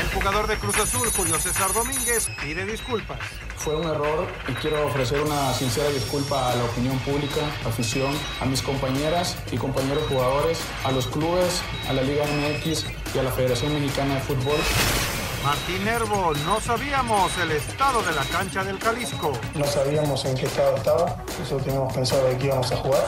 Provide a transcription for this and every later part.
El jugador de Cruz Azul, Julio César Domínguez, pide disculpas. Fue un error y quiero ofrecer una sincera disculpa a la opinión pública, afición, a mis compañeras y compañeros jugadores, a los clubes, a la Liga MX y a la Federación Mexicana de Fútbol. Martín Nervo, no sabíamos el estado de la cancha del Jalisco. No sabíamos en qué estado estaba, eso teníamos pensado de que íbamos a jugar.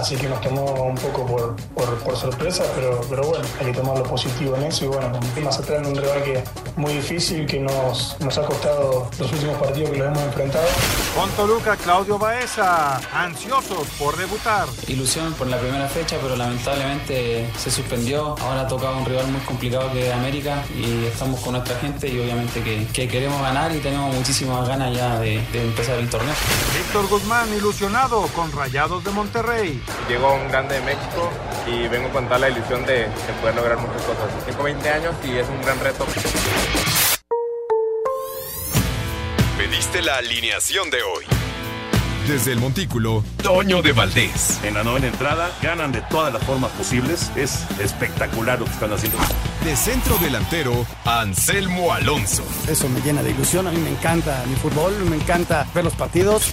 Así que nos tomó un poco por, por, por sorpresa, pero, pero bueno, hay que tomar lo positivo en eso y bueno, más atrás en un rival que muy difícil, que nos, nos ha costado los últimos partidos que los hemos enfrentado. Con Toluca, Claudio Baeza, ansiosos por debutar. Ilusión por la primera fecha, pero lamentablemente se suspendió. Ahora toca un rival muy complicado que es América y estamos con nuestra gente y obviamente que, que queremos ganar y tenemos muchísimas ganas ya de, de empezar el torneo. Víctor Guzmán, ilusionado con Rayados de Monterrey. Llegó un grande de México y vengo con toda la ilusión de, de poder lograr muchas cosas. Tengo 20 años y es un gran reto. Pediste la alineación de hoy. Desde el Montículo, Toño de Valdés. En la novena entrada ganan de todas las formas posibles. Es espectacular lo que están haciendo. De centro delantero, Anselmo Alonso. Eso me llena de ilusión. A mí me encanta mi fútbol, me encanta ver los partidos.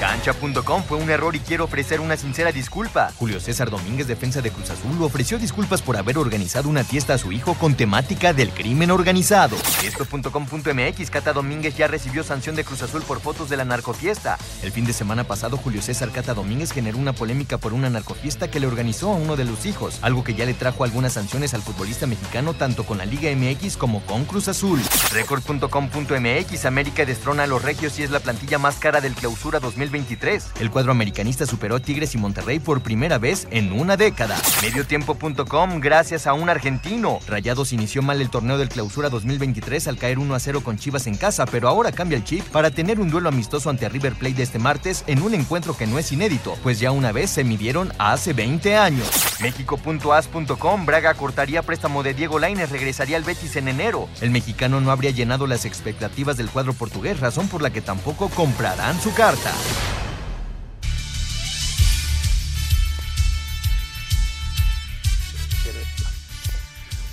Cancha.com fue un error y quiero ofrecer una sincera disculpa. Julio César Domínguez, defensa de Cruz Azul, ofreció disculpas por haber organizado una fiesta a su hijo con temática del crimen organizado. Esto.com.mx, Cata Domínguez ya recibió sanción de Cruz Azul por fotos de la narcofiesta. El fin de semana pasado, Julio César Cata Domínguez generó una polémica por una narcofiesta que le organizó a uno de los hijos, algo que ya le trajo algunas sanciones al futbolista mexicano tanto con la Liga MX como con Cruz Azul. Record.com.mx, América destrona a los regios y es la plantilla más cara del clausura 2023. El cuadro americanista superó a Tigres y Monterrey por primera vez en una década. Mediotiempo.com, gracias a un argentino. Rayados inició mal el torneo del clausura 2023 al caer 1 a 0 con Chivas en casa, pero ahora cambia el chip para tener un duelo amistoso ante River Plate de este martes en un encuentro que no es inédito, pues ya una vez se midieron hace 20 años. México.as.com, Braga cortaría préstamo de Diego Lainez, regresaría al Betis en enero. El mexicano no habría llenado las expectativas del cuadro portugués, razón por la que tampoco comprarán su carta.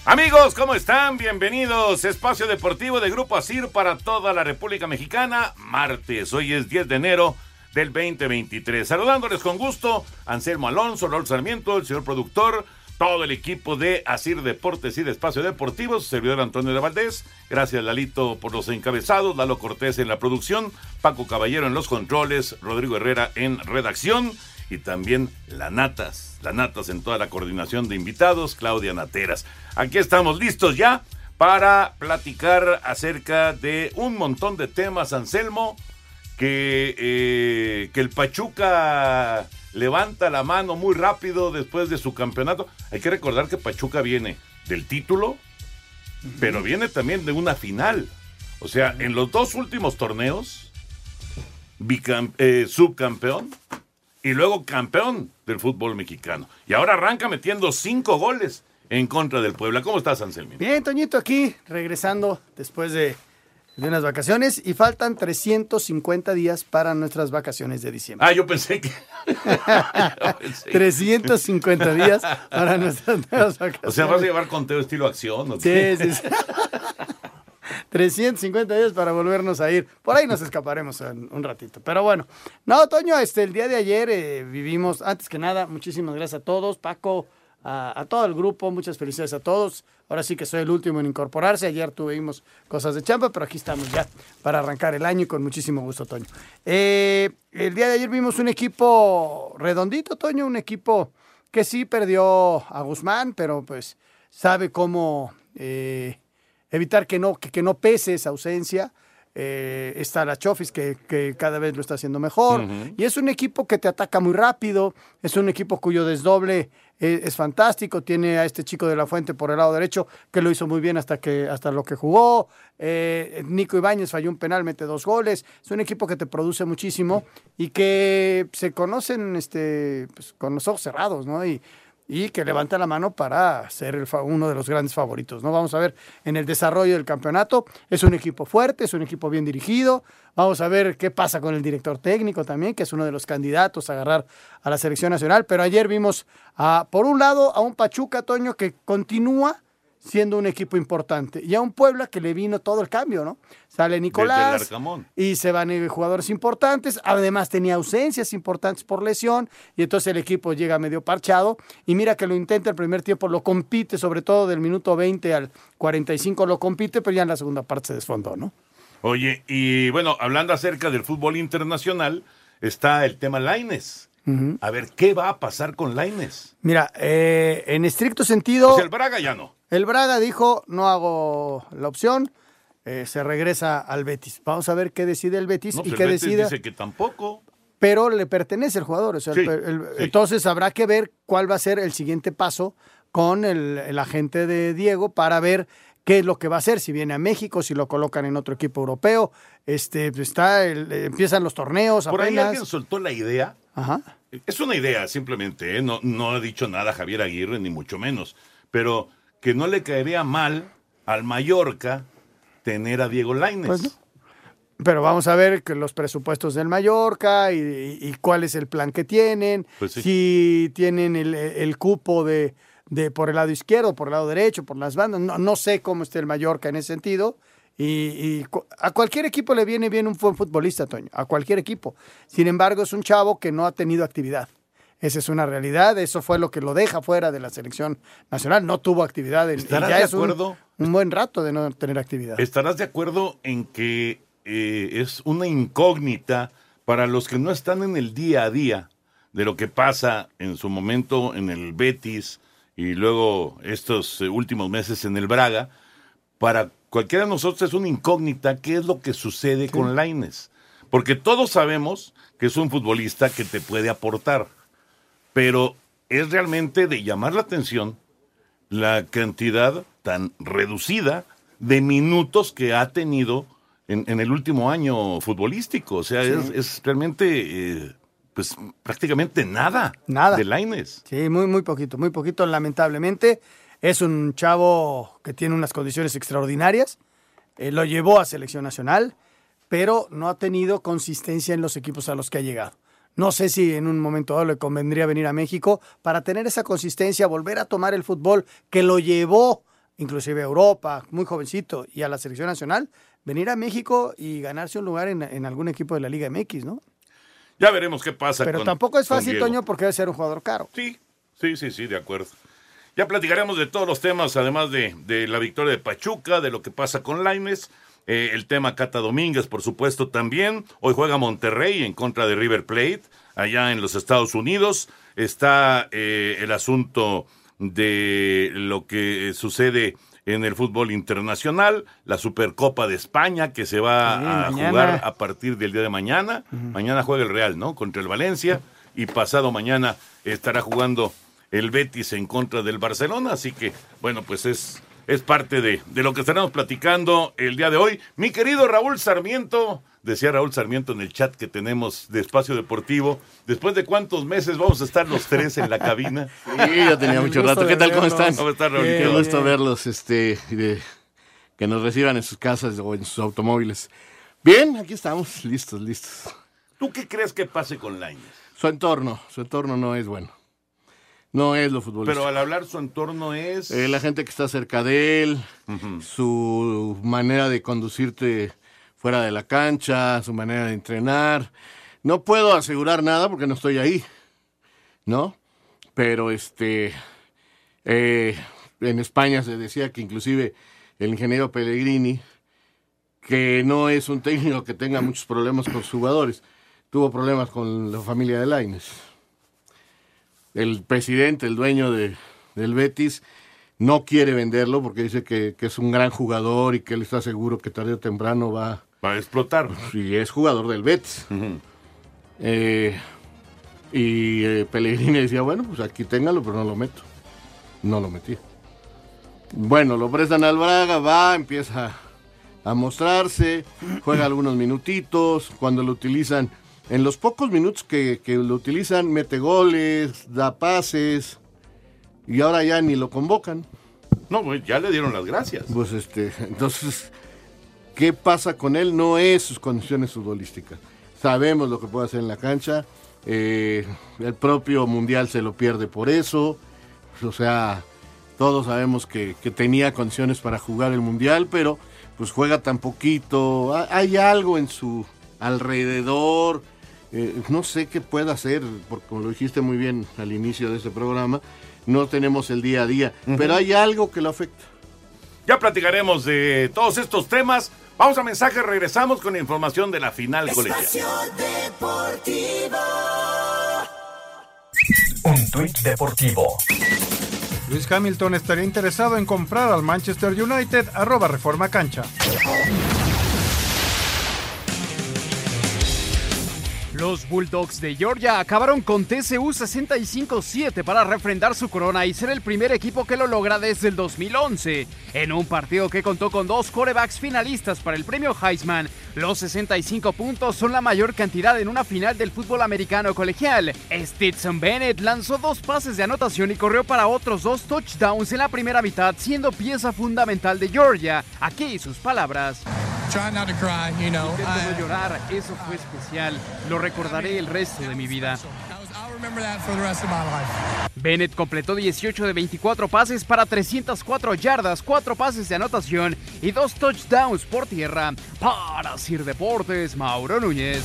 Amigos, ¿cómo están? Bienvenidos. Espacio Deportivo de Grupo Asir para toda la República Mexicana. Martes, hoy es 10 de enero del 2023. Saludándoles con gusto, Anselmo Alonso, Raúl Sarmiento, el señor productor, todo el equipo de Asir Deportes y de Espacio Deportivo, servidor Antonio de Valdés. Gracias, Lalito, por los encabezados, Lalo Cortés en la producción, Paco Caballero en los controles, Rodrigo Herrera en redacción y también la Natas, la Natas en toda la coordinación de invitados, Claudia Nateras. Aquí estamos listos ya para platicar acerca de un montón de temas, Anselmo, que, eh, que el Pachuca levanta la mano muy rápido después de su campeonato. Hay que recordar que Pachuca viene del título, pero viene también de una final. O sea, en los dos últimos torneos, eh, subcampeón y luego campeón del fútbol mexicano. Y ahora arranca metiendo cinco goles en contra del Puebla. ¿Cómo estás, Anselmi? Bien, Toñito, aquí regresando después de, de unas vacaciones y faltan 350 días para nuestras vacaciones de diciembre. Ah, yo pensé que... 350 días para nuestras nuevas vacaciones. O sea, vas a llevar conteo estilo acción. ¿o qué? Sí, sí, sí. 350 días para volvernos a ir. Por ahí nos escaparemos en un ratito. Pero bueno, no, Toño, este, el día de ayer eh, vivimos, antes que nada, muchísimas gracias a todos. Paco, a, todo el grupo, muchas felicidades a todos. Ahora sí que soy el último en incorporarse. Ayer tuvimos cosas de chamba, pero aquí estamos ya para arrancar el año y con muchísimo gusto, Toño. Eh, el día de ayer vimos un equipo redondito, Toño, un equipo que sí perdió a Guzmán, pero pues sabe cómo eh, evitar que no, que, que no pese esa ausencia. Eh, está la Chofis que, que cada vez lo está haciendo mejor. Y es un equipo que te ataca muy rápido. Es un equipo cuyo desdoble eh, es fantástico. Tiene a este chico de la Fuente por el lado derecho que lo hizo muy bien hasta, que, hasta lo que jugó. Eh, Nico Ibáñez falló un penal, mete dos goles. Es un equipo que te produce muchísimo y que se conocen este, pues, con los ojos cerrados, ¿no? Y, y que levanta la mano para ser uno de los grandes favoritos. ¿no? Vamos a ver en el desarrollo del campeonato. Es un equipo fuerte, es un equipo bien dirigido. Vamos a ver qué pasa con el director técnico también, que es uno de los candidatos a agarrar a la selección nacional. Pero ayer vimos, a, por un lado, a un Pachuca, Toño, que continúa siendo un equipo importante. Y a un Puebla que le vino todo el cambio, ¿no? Sale Nicolás y se van eh, jugadores importantes. Además tenía ausencias importantes por lesión y entonces el equipo llega medio parchado y mira que lo intenta el primer tiempo, lo compite, sobre todo del minuto 20 al 45 lo compite, pero ya en la segunda parte se desfondó, ¿no? Oye, y bueno, hablando acerca del fútbol internacional, está el tema Laines. A ver, ¿qué va a pasar con Laines? Mira, eh, en estricto sentido, sea, el Braga ya no. El Braga dijo, no hago la opción, eh, se regresa al Betis. Vamos a ver qué decide el Betis No, y pues qué decida. dice que tampoco. pero le pertenece el jugador. o sea, el- Sí, el- sí. Entonces habrá que ver cuál va a ser el siguiente paso con el, el agente de Diego para ver qué es lo que va a hacer, si viene a México, si lo colocan en otro equipo europeo. Este, pues, está empiezan los torneos Por ahí apenas. alguien soltó la idea. Ajá. Es una idea simplemente, ¿eh? no, no ha dicho nada Javier Aguirre, ni mucho menos. Pero que no le caería mal al Mallorca tener a Diego Laines. Pues no. Pero vamos a ver que los presupuestos del Mallorca y, y- y cuál es el plan que tienen, Pues sí. si tienen el, el cupo de, de por el lado izquierdo, por el lado derecho, por las bandas. No, no sé cómo esté el Mallorca en ese sentido. Y, a cualquier equipo le viene bien un buen futbolista, Toño, a cualquier equipo. Sin embargo, es un chavo que no ha tenido actividad. Esa es una realidad, eso fue lo que lo deja fuera de la selección nacional. No tuvo actividad. en- ¿Estarás ya de es acuerdo? un buen rato de no tener actividad. ¿Estarás de acuerdo en que eh, es una incógnita para los que no están en el día a día de lo que pasa en su momento en el Betis y luego estos eh, últimos meses en el Braga? Para cualquiera de nosotros es una incógnita qué es lo que sucede con Laines. Porque todos sabemos que es un futbolista que te puede aportar, pero es realmente de llamar la atención la cantidad tan reducida de minutos que ha tenido en, en el último año futbolístico. O sea, Sí. es, es realmente, eh, pues prácticamente nada, Nada. de Laines. Sí, muy, muy poquito, muy poquito, lamentablemente. Es un chavo que tiene unas condiciones extraordinarias. Eh, lo llevó a selección nacional, pero no ha tenido consistencia en los equipos a los que ha llegado. No sé si en un momento dado le convendría venir a México para tener esa consistencia, volver a tomar el fútbol que lo llevó inclusive a Europa, muy jovencito, y a la selección nacional, venir a México y ganarse un lugar en, en algún equipo de la Liga MX, ¿no? Ya veremos qué pasa. Pero con- tampoco es fácil. Toño, porque debe ser un jugador caro. Sí, sí, sí, sí, de acuerdo. Ya platicaremos de todos los temas, además de, de la victoria de Pachuca, de lo que pasa con Laines, eh, el tema Cata Domínguez, por supuesto, también. Hoy juega Monterrey en contra de River Plate, allá en los Estados Unidos. Está eh, el asunto de lo que sucede en el fútbol internacional, la Supercopa de España que se va Sí, a mañana. jugar a partir del día de mañana. Mañana juega el Real, ¿no? Contra el Valencia y pasado mañana estará jugando el Betis en contra del Barcelona, así que bueno, pues es es parte de, de lo que estaremos platicando el día de hoy. Mi querido Raúl Sarmiento, decía Raúl Sarmiento en el chat que tenemos de Espacio Deportivo, después de cuántos meses vamos a estar los tres en la cabina. Sí, ya tenía mucho rato. ¿Qué tal? ¿Cómo están? ¿Cómo estás, Raúl? Qué gusto verlos, este, de- que nos reciban en sus casas o en sus automóviles. Bien, aquí estamos, listos, listos. ¿Tú qué crees que pase con Lainez? Su entorno, su entorno no es bueno. No es lo futbolístico. Pero al hablar su entorno es... Eh, la gente que está cerca de él, su manera de conducirte fuera de la cancha, su manera de entrenar. No puedo asegurar nada porque no estoy ahí, ¿no? Pero este, Eh, en España se decía que inclusive el ingeniero Pellegrini, que no es un técnico que tenga muchos problemas con sus jugadores, tuvo problemas con la familia de Laines. El presidente, el dueño de, del Betis, no quiere venderlo porque dice que, que, es un gran jugador y que él está seguro que tarde o temprano va, va a explotar. Y es jugador del Betis. Uh -huh. eh, y eh, Pellegrini decía, bueno, pues aquí téngalo, pero no lo meto. No lo metí. Bueno, lo prestan al Braga, va, empieza a mostrarse, juega algunos minutitos, cuando lo utilizan, en los pocos minutos que, que lo utilizan, mete goles, da pases, y ahora ya ni lo convocan. No, pues ya le dieron las gracias. Pues este, entonces, ¿qué pasa con él? No es sus condiciones futbolísticas. Sabemos lo que puede hacer en la cancha. Eh, el propio Mundial se lo pierde por eso. O sea, todos sabemos que, que, tenía condiciones para jugar el Mundial, pero pues juega tan poquito. Hay algo en su alrededor. Eh, no sé qué pueda hacer, porque como lo dijiste muy bien al inicio de este programa, no tenemos el día a día, uh -huh. pero hay algo que lo afecta. Ya platicaremos de todos estos temas. Vamos a mensaje, regresamos con información de la final colegial. Un tuit deportivo. Luis Hamilton estaría interesado en comprar al Manchester United, arroba Reforma Cancha. Los Bulldogs de Georgia acabaron con TCU 65-7 para refrendar su corona y ser el primer equipo que lo logra desde el 2011. En un partido que contó con dos corebacks finalistas para el premio Heisman, los 65 puntos son la mayor cantidad en una final del fútbol americano colegial. Stetson Bennett lanzó dos pases de anotación y corrió para otros dos touchdowns en la primera mitad, siendo pieza fundamental de Georgia. Aquí sus palabras. Try not to cry, you know. Intento no llorar, eso fue especial. Lo recordaré el resto de mi vida. Bennett completó 18 de 24 pases para 304 yardas, 4 pases de anotación y 2 touchdowns por tierra. Para Sir Deportes, Mauro Núñez.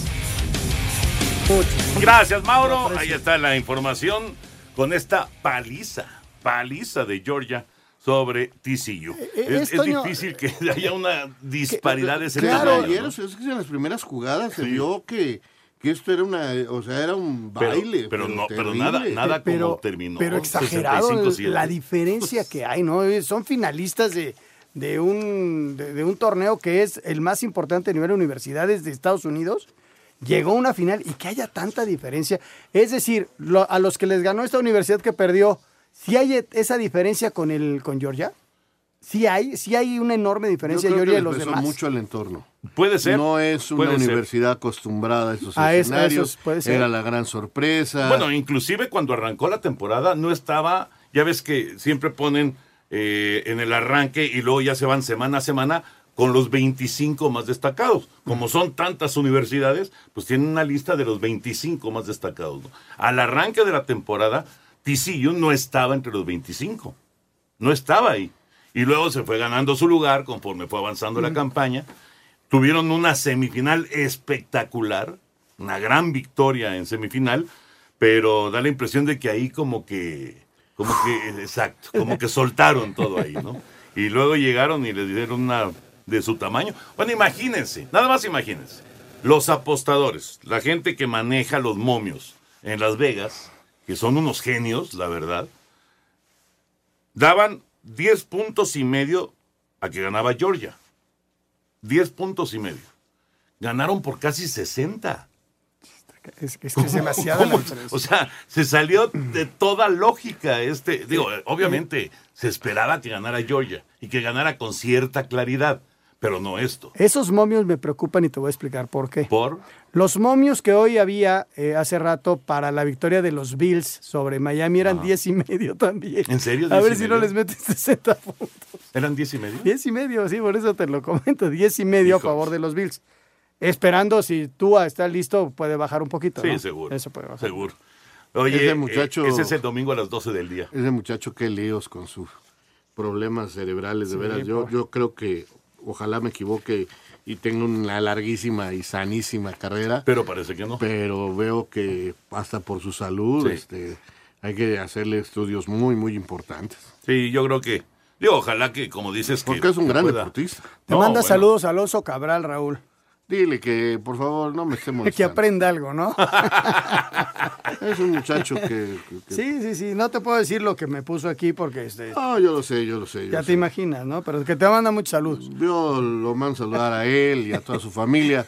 Gracias, Mauro. Ahí está la información con esta paliza, paliza de Georgia sobre TCU. Es, es, difícil que haya una disparidad de ese claro, ayer, ¿no? es que en las primeras jugadas se vio que, que esto era una, o sea, era un baile. Pero, pero no, pero nada, nada pero, como terminó. Pero exagerado la diferencia que hay, ¿no? Son finalistas de, de, un, de, de un torneo que es el más importante a nivel de universidades de Estados Unidos llegó a una final y que haya tanta diferencia. Es decir, lo, a los que les ganó esta universidad que perdió, ¿sí hay esa diferencia con el con Georgia? Sí hay, sí hay una enorme diferencia Yo creo Georgia que de los les pesó demás. mucho el entorno. Puede ser. No es una puede ser. universidad acostumbrada a esos A es- a escenarios. esos, puede ser. Era la gran sorpresa. Bueno, inclusive cuando arrancó la temporada no estaba, ya ves que siempre ponen eh, en el arranque y luego ya se van semana a semana con los 25 más destacados. Como son tantas universidades, pues tienen una lista de los 25 más destacados. ¿no? Al arranque de la temporada, TCU no estaba entre los 25. No estaba ahí. Y luego se fue ganando su lugar conforme fue avanzando la campaña. Tuvieron una semifinal espectacular, una gran victoria en semifinal, pero da la impresión de que ahí como que, como que, exacto, como que soltaron todo ahí, ¿no? Y luego llegaron y les dieron una de su tamaño. Bueno, imagínense, nada más imagínense. Los apostadores, la gente que maneja los momios en Las Vegas, que son unos genios, la verdad, daban 10 puntos y medio a que ganaba Georgia. 10 puntos y medio. Ganaron por casi 60. Es, que- es diferencia. O sea, se salió de toda lógica este. Digo, obviamente se esperaba que ganara Georgia y que ganara con cierta claridad, pero no esto. Esos momios me preocupan y te voy a explicar por qué. Por Los momios que hoy había eh, hace rato para la victoria de los Bills sobre Miami eran 10 y medio también. ¿En serio? A 10 ver si no les metes 60 puntos. ¿Eran 10 y medio? 10 y medio, sí, por eso te lo comento. 10 y medio a favor de los Bills. Esperando si Tua está listo, puede bajar un poquito. Sí, ¿no? seguro. Eso puede bajar. Seguro. Oye, Ese eh, muchacho- ese es el domingo a las 12 del día. Ese muchacho, qué líos con sus problemas cerebrales, de Sí, veras. Yo, por- yo creo que, ojalá me equivoque y tenga una larguísima y sanísima carrera. Pero parece que no. Pero veo que hasta por su salud, Sí. este, Hay que hacerle estudios muy, muy importantes. Sí, yo creo que. Digo, ojalá que, como dices, que. Porque es un gran pueda- deportista. Te No, manda bueno. saludos a Alonso Cabral, Raúl. Dile que, por favor, no me esté Que molestando. aprenda algo, ¿no? Es un muchacho que... que- que- Sí, sí, sí. No te puedo decir lo que me puso aquí porque este, Ah, yo lo sé, yo lo sé. yo ya te imaginas, ¿no? Pero que te manda muchos saludos. Yo lo mando a saludar a él y a toda su familia.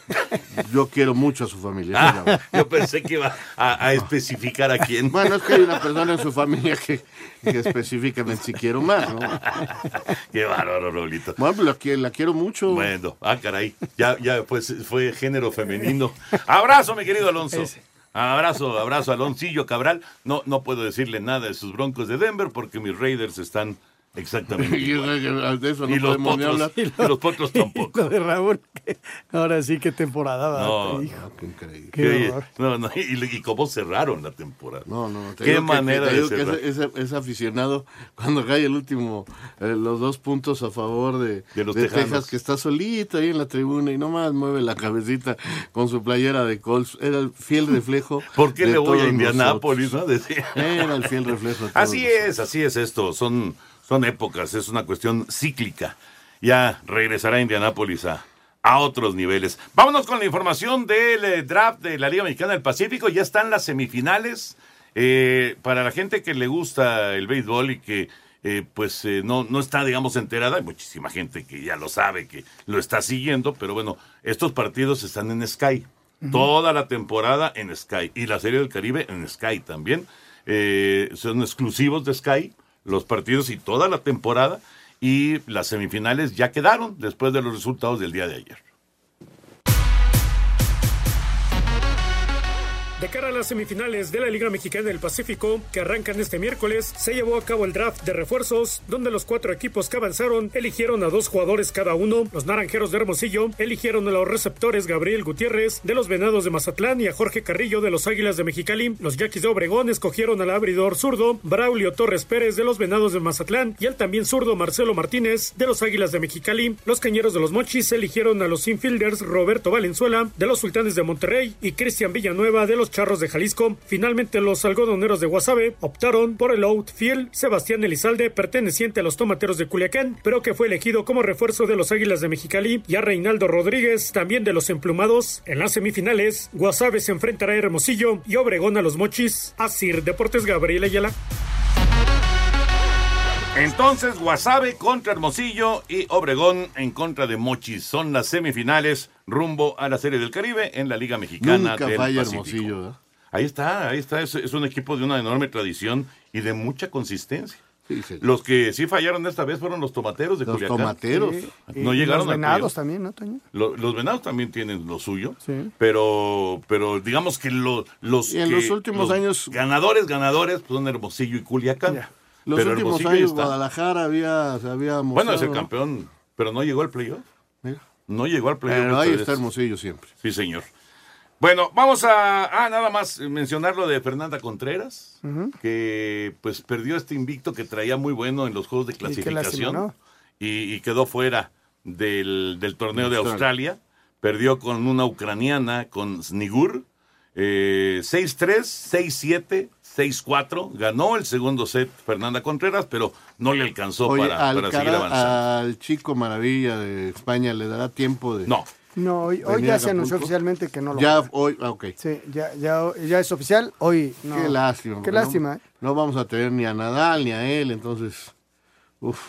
Yo quiero mucho a su familia. es verdad. Yo pensé que iba a, a especificar a quién. Bueno, es que hay una persona en su familia que, que específicamente si quiero más, ¿no? Qué bárbaro, Raulito. Bueno, pues la quiero mucho. Bueno, ah, caray. Ya, ya pues fue género femenino. Abrazo, mi querido Alonso. Abrazo, abrazo, Aloncillo Cabral. No, no puedo decirle nada de sus broncos de Denver porque mis Raiders están exactamente Y de eso no y los potros, y los potros tampoco. Lo de Raúl, que ahora sí, qué temporada. va, No, dijo. Qué increíble. Qué Que- no, no, y, y cómo cerraron la temporada. No, no, no. te Qué digo que- manera que, te de que cerrar. ese, ese- ese aficionado, cuando cae el último, eh, los dos puntos a favor de, De los de. Texas, que está solito ahí en la tribuna y nomás mueve la cabecita con su playera de Colts. Era el fiel reflejo. ¿Por qué le voy a Indianápolis? ¿no? Decía. Era el fiel reflejo. de Así es, así es esto. Son, son épocas, es una cuestión cíclica. Ya regresará Indianápolis a, a otros niveles. Vámonos con la información del eh, draft de la Liga Mexicana del Pacífico. Ya están las semifinales. Eh, para la gente que le gusta el béisbol y que eh, pues eh, no, no está, digamos, enterada, hay muchísima gente que ya lo sabe, que lo está siguiendo, pero bueno, estos partidos están en Sky. Toda la temporada en Sky. Y la Serie del Caribe en Sky también. Eh, son exclusivos de Sky, los partidos y toda la temporada. Y las semifinales ya quedaron después de los resultados del día de ayer. De cara a las semifinales de la Liga Mexicana del Pacífico, que arrancan este miércoles, se llevó a cabo el draft de refuerzos, donde los cuatro equipos que avanzaron eligieron a dos jugadores cada uno. Los naranjeros de Hermosillo eligieron a los receptores Gabriel Gutiérrez de los Venados de Mazatlán y a Jorge Carrillo de los Águilas de Mexicali. Los Yaquis de Obregón escogieron al abridor zurdo Braulio Torres Pérez de los Venados de Mazatlán y al también zurdo Marcelo Martínez de los Águilas de Mexicali. Los Cañeros de los Mochis eligieron a los infielders Roberto Valenzuela de los Sultanes de Monterrey y Cristian Villanueva de los Charros de Jalisco. Finalmente, los algodoneros de Guasave optaron por el outfield Sebastián Elizalde, perteneciente a los Tomateros de Culiacán, pero que fue elegido como refuerzo de los Águilas de Mexicali, y a Reinaldo Rodríguez, también de los Emplumados. En las semifinales, Guasave se enfrentará a Hermosillo y Obregón a los Mochis. Asir Deportes Gabriel Ayala. Entonces, Guasave contra Hermosillo y Obregón en contra de Mochis. Son las semifinales rumbo a la Serie del Caribe en la Liga Mexicana Nunca del falla Pacífico. Hermosillo. Ahí está, ahí está. Es, es un equipo de una enorme tradición y de mucha consistencia. Sí, sí. Los que sí fallaron esta vez fueron los tomateros de Los Culiacán. tomateros. Sí, No y llegaron los venados también, ¿no, Toño? Lo- los venados también tienen lo suyo, Sí. pero, pero digamos que lo- los, Y en que- los últimos años- ganadores, ganadores, pues son Hermosillo y Culiacán. Los Pero últimos Hermosillo años está. Guadalajara había, se había Bueno, es el campeón, pero no llegó al playoff. Mira. No llegó al playoff. Pero ahí está. Hermosillo siempre. Sí, señor. Bueno, vamos a ah, nada más mencionar lo de Fernanda Contreras, que pues perdió este invicto que traía muy bueno en los juegos de lástima, clasificación ¿no? y, y quedó fuera del, del torneo de Australia. Australia. Perdió con una ucraniana, con Snigur, eh, 6-3, 6-7, 6-4. Ganó el segundo set Fernanda Contreras, pero no le alcanzó Oye, para, para seguir avanzando. al chico maravilla de España le dará tiempo de... No, No, hoy, ya a se anunció oficialmente que no lo Ya juega. hoy, ah, ok. Sí, ya, ya, ya es oficial. Hoy no. Qué lástima. Qué lástima, No, ¿eh? no vamos a tener ni a Nadal ni a él, entonces... Uf.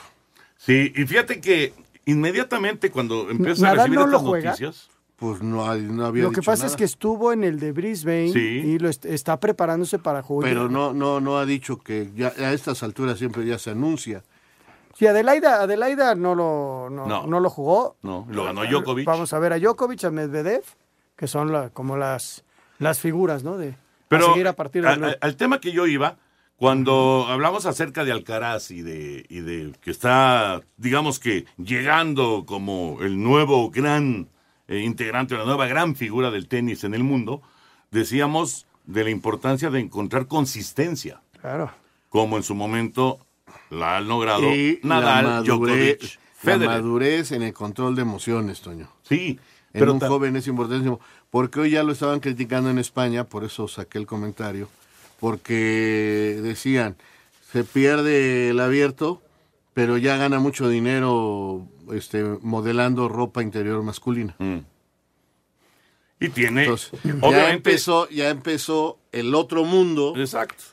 Sí, y fíjate que inmediatamente cuando empiezas a ¿Nadal recibir no estas juega? noticias, Pues no, hay- no había Lo que dicho pasa es que estuvo en el de Brisbane Sí. y lo est- está preparándose para jugar. Pero no, no, no ha dicho que ya a estas alturas siempre ya se anuncia. Sí, Adelaida, Adelaida no lo, no, No. no lo jugó. no, lo ganó Djokovic. Vamos a ver a Djokovic, a Medvedev, que son la- como las, las figuras, ¿no? De a Pero seguir a partir de a- luego. a- al tema que yo iba, cuando hablamos acerca de Alcaraz y de, y de que está, digamos que llegando como el nuevo gran eh, integrante, la nueva gran figura del tenis en el mundo, decíamos de la importancia de encontrar consistencia, Claro. como en su momento la han logrado Y Nadal, la Djokovic, madurez, la Federer. madurez en el control de emociones, Toño. Sí, En pero un joven es importantísimo. Porque hoy ya lo estaban criticando en España, por eso saqué el comentario, porque decían, se pierde el abierto, pero ya gana mucho dinero este, modelando ropa interior masculina. Y tiene, Entonces, ya empezó, ya empezó el otro mundo Exacto.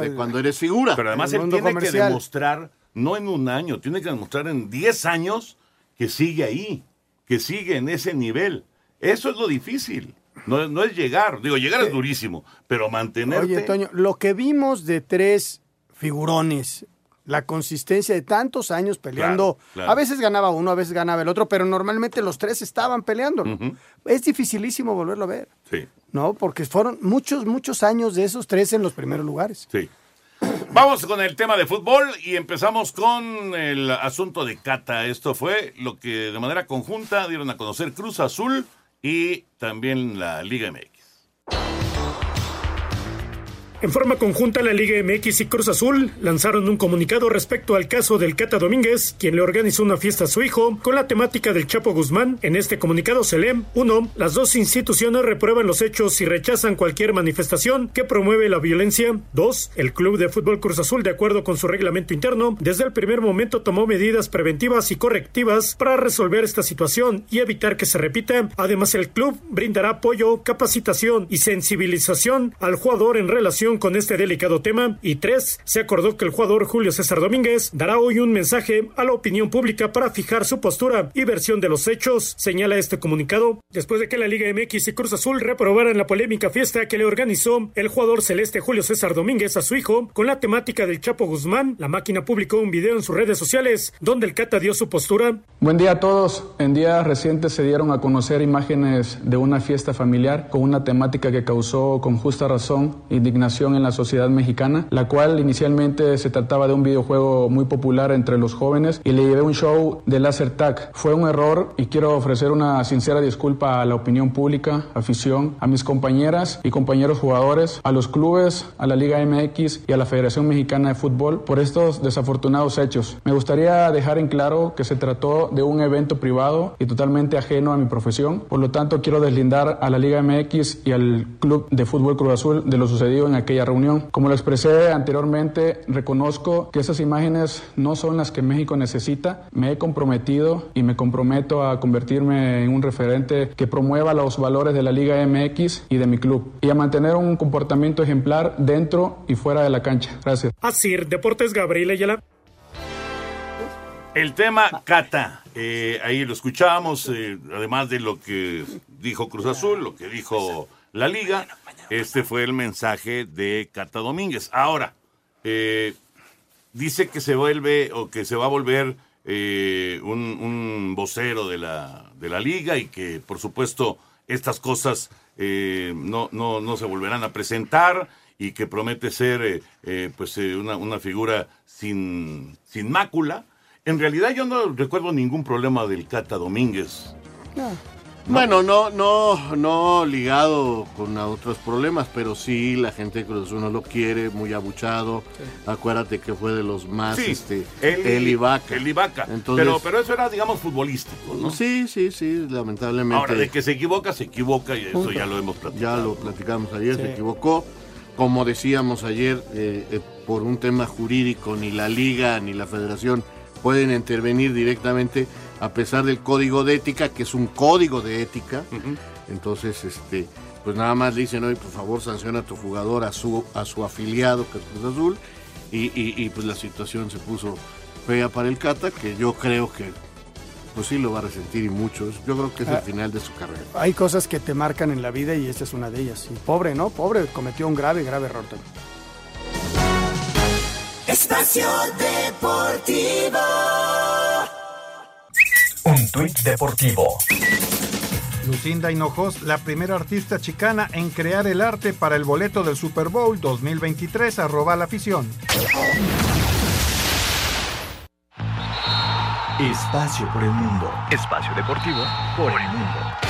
de cuando eres figura. Pero además él tiene que demostrar, no en un año, tiene que demostrar en 10 años que sigue ahí, que sigue en ese nivel. Eso es lo difícil. No, no es llegar, digo, llegar es durísimo, pero mantenerte. Oye, Toño, lo que vimos de tres figurones, la consistencia de tantos años peleando, Claro, claro. a veces ganaba uno, a veces ganaba el otro, pero normalmente los tres estaban peleando. Es dificilísimo volverlo a ver, Sí, ¿no? Porque fueron muchos, muchos años de esos tres en los primeros lugares. sí. Vamos con el tema de fútbol y empezamos con el asunto de Cata. Esto fue lo que de manera conjunta dieron a conocer Cruz Azul y también la Liga MX. En forma conjunta, la Liga MX y Cruz Azul lanzaron un comunicado respecto al caso del Cata Domínguez, quien le organizó una fiesta a su hijo con la temática del Chapo Guzmán. En este comunicado se lee, uno, las dos instituciones reprueban los hechos y rechazan cualquier manifestación que promueve la violencia. Dos, el Club de Fútbol Cruz Azul, de acuerdo con su reglamento interno, desde el primer momento tomó medidas preventivas y correctivas para resolver esta situación y evitar que se repita. Además, el club brindará apoyo, capacitación y sensibilización al jugador en relación con este delicado tema. Y tres, se acordó que el jugador Julio César Domínguez dará hoy un mensaje a la opinión pública para fijar su postura y versión de los hechos, señala este comunicado. Después de que la Liga MX y Cruz Azul reprobaran la polémica fiesta que le organizó el jugador celeste Julio César Domínguez a su hijo con la temática del Chapo Guzmán, la máquina publicó un video en sus redes sociales donde el Cata dio su postura. Buen día a todos. En días recientes se dieron a conocer imágenes de una fiesta familiar con una temática que causó con justa razón indignación en la sociedad mexicana, la cual inicialmente se trataba de un videojuego muy popular entre los jóvenes y le llevé un show de laser tag. Fue un error y quiero ofrecer una sincera disculpa a la opinión pública, afición, a mis compañeras y compañeros jugadores, a los clubes, a la Liga MX y a la Federación Mexicana de Fútbol por estos desafortunados hechos. Me gustaría dejar en claro que se trató de un evento privado y totalmente ajeno a mi profesión. Por lo tanto, quiero deslindar a la Liga MX y al Club de Fútbol Cruz Azul de lo sucedido en aquella reunión. Como lo expresé anteriormente, reconozco que esas imágenes no son las que México necesita. Me he comprometido y me comprometo a convertirme en un referente que promueva los valores de la Liga MX y de mi club y a mantener un comportamiento ejemplar dentro y fuera de la cancha. Gracias. Asir Deportes Gabriel Ayala. El tema Cata, eh, ahí lo escuchábamos, eh, además de lo que dijo Cruz Azul, lo que dijo la Liga, este fue el mensaje de Cata Domínguez. Ahora, eh, dice que se vuelve o que se va a volver eh, un, vocero de la, de la Liga y que, por supuesto, estas cosas eh, no, no, no se volverán a presentar y que promete ser eh, eh, pues una, una figura sin, sin mácula. En realidad yo no recuerdo ningún problema del Cata Domínguez. Bueno, no, no, no ligado con a otros problemas, pero sí la gente de Cruz Azul no lo quiere, muy abuchado. Acuérdate que fue de los más, Sí, este, el- el Ibaka. Entonces- pero, pero eso era, digamos, futbolístico, ¿no? Sí, sí, sí, lamentablemente. Ahora, de que se equivoca, se equivoca y eso Punto. ya lo hemos platicado. Ya lo platicamos ayer, Sí. se equivocó. Como decíamos ayer, eh, eh, por un tema jurídico, ni la liga ni la federación pueden intervenir directamente a pesar del código de ética, que es un código de ética. Entonces, este, pues nada más le dicen, oye, por favor, sanciona a tu jugador, a su, a su afiliado, que es Cruz Azul. Y, y- y, pues la situación se puso fea para el Cata, que yo creo que pues sí lo va a resentir y mucho. Yo creo que es el Ah. final de su carrera. Hay cosas que te marcan en la vida y esta es una de ellas. Y pobre, ¿no? Pobre, cometió un grave, grave error también. Espacio Deportivo. Un tuit deportivo. Lucinda Hinojos, la primera artista chicana en crear el arte para el boleto del Super Bowl 2023, arroba la afición. Espacio por el mundo. Espacio deportivo por el mundo.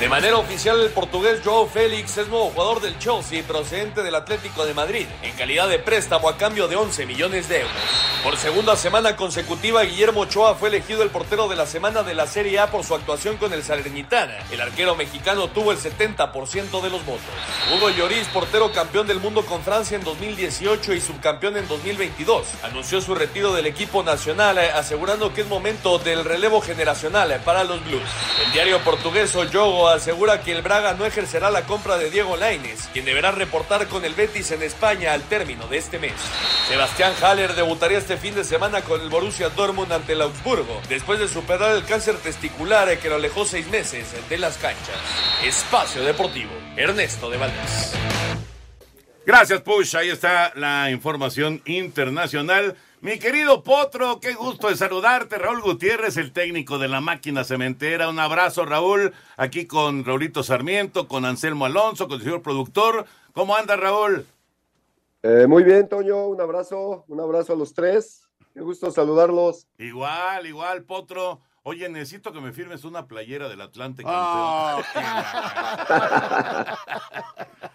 De manera oficial, el portugués Joao Félix es nuevo jugador del Chelsea procedente del Atlético de Madrid, en calidad de préstamo a cambio de 11 millones de euros. Por segunda semana consecutiva, Guillermo Ochoa fue elegido el portero de la semana de la Serie A por su actuación con el Salernitana. El arquero mexicano tuvo el 70% de los votos. Hugo Lloris, portero campeón del mundo con Francia en 2018 y subcampeón en 2022, anunció su retiro del equipo nacional, eh, asegurando que es momento del relevo generacional eh, para los Blues. El diario portugués O Asegura que el Braga no ejercerá la compra de Diego Lainez, quien deberá reportar con el Betis en España al término de este mes. Sebastián Haller debutaría este fin de semana con el Borussia Dortmund ante el Augsburgo, después de superar el cáncer testicular que lo alejó seis meses de las canchas. Espacio Deportivo, Ernesto de Valdés. Gracias, Push. Ahí está la información internacional. Mi querido Potro, qué gusto de saludarte. Raúl Gutiérrez, el técnico de la máquina cementera. Un abrazo, Raúl. Aquí con Raulito Sarmiento, con Anselmo Alonso, con el señor productor. ¿Cómo anda, Raúl? Eh, muy bien, Toño. Un abrazo. Un abrazo a los tres. Qué gusto saludarlos. Igual, igual, Potro. Oye, necesito que me firmes una playera del Atlante Ah. campeón.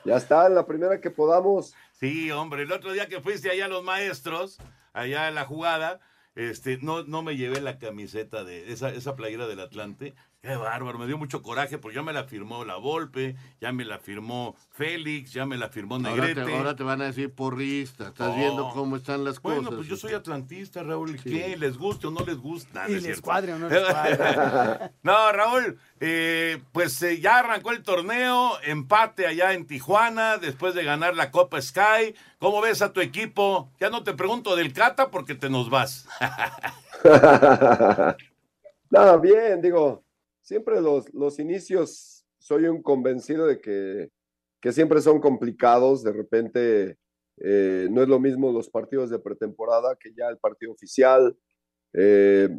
Ya está, la primera que podamos. Sí, hombre, el otro día que fuiste allá a los maestros, allá en la jugada, este, no, no me llevé la camiseta de esa, esa playera del Atlante. Qué bárbaro, me dio mucho coraje porque ya me la firmó la Volpe, ya me la firmó Félix, ya me la firmó Ahora Negrete. te, ahora te van a decir porrista. Estás No. viendo cómo están las Bueno, cosas. pues yo soy atlantista, Raúl. ¿Qué? ¿Les guste o no les gusta? Y No es les cuadre o no les cuadre. no, Raúl, eh, pues eh, ya arrancó el torneo, empate allá en Tijuana, después de ganar la Copa Sky. ¿Cómo ves a tu equipo? Ya no te pregunto del Cata porque te nos vas. Nada, bien, digo, siempre los, los inicios soy un convencido de que, que siempre son complicados, de repente eh, no es lo mismo los partidos de pretemporada que ya el partido oficial. Eh,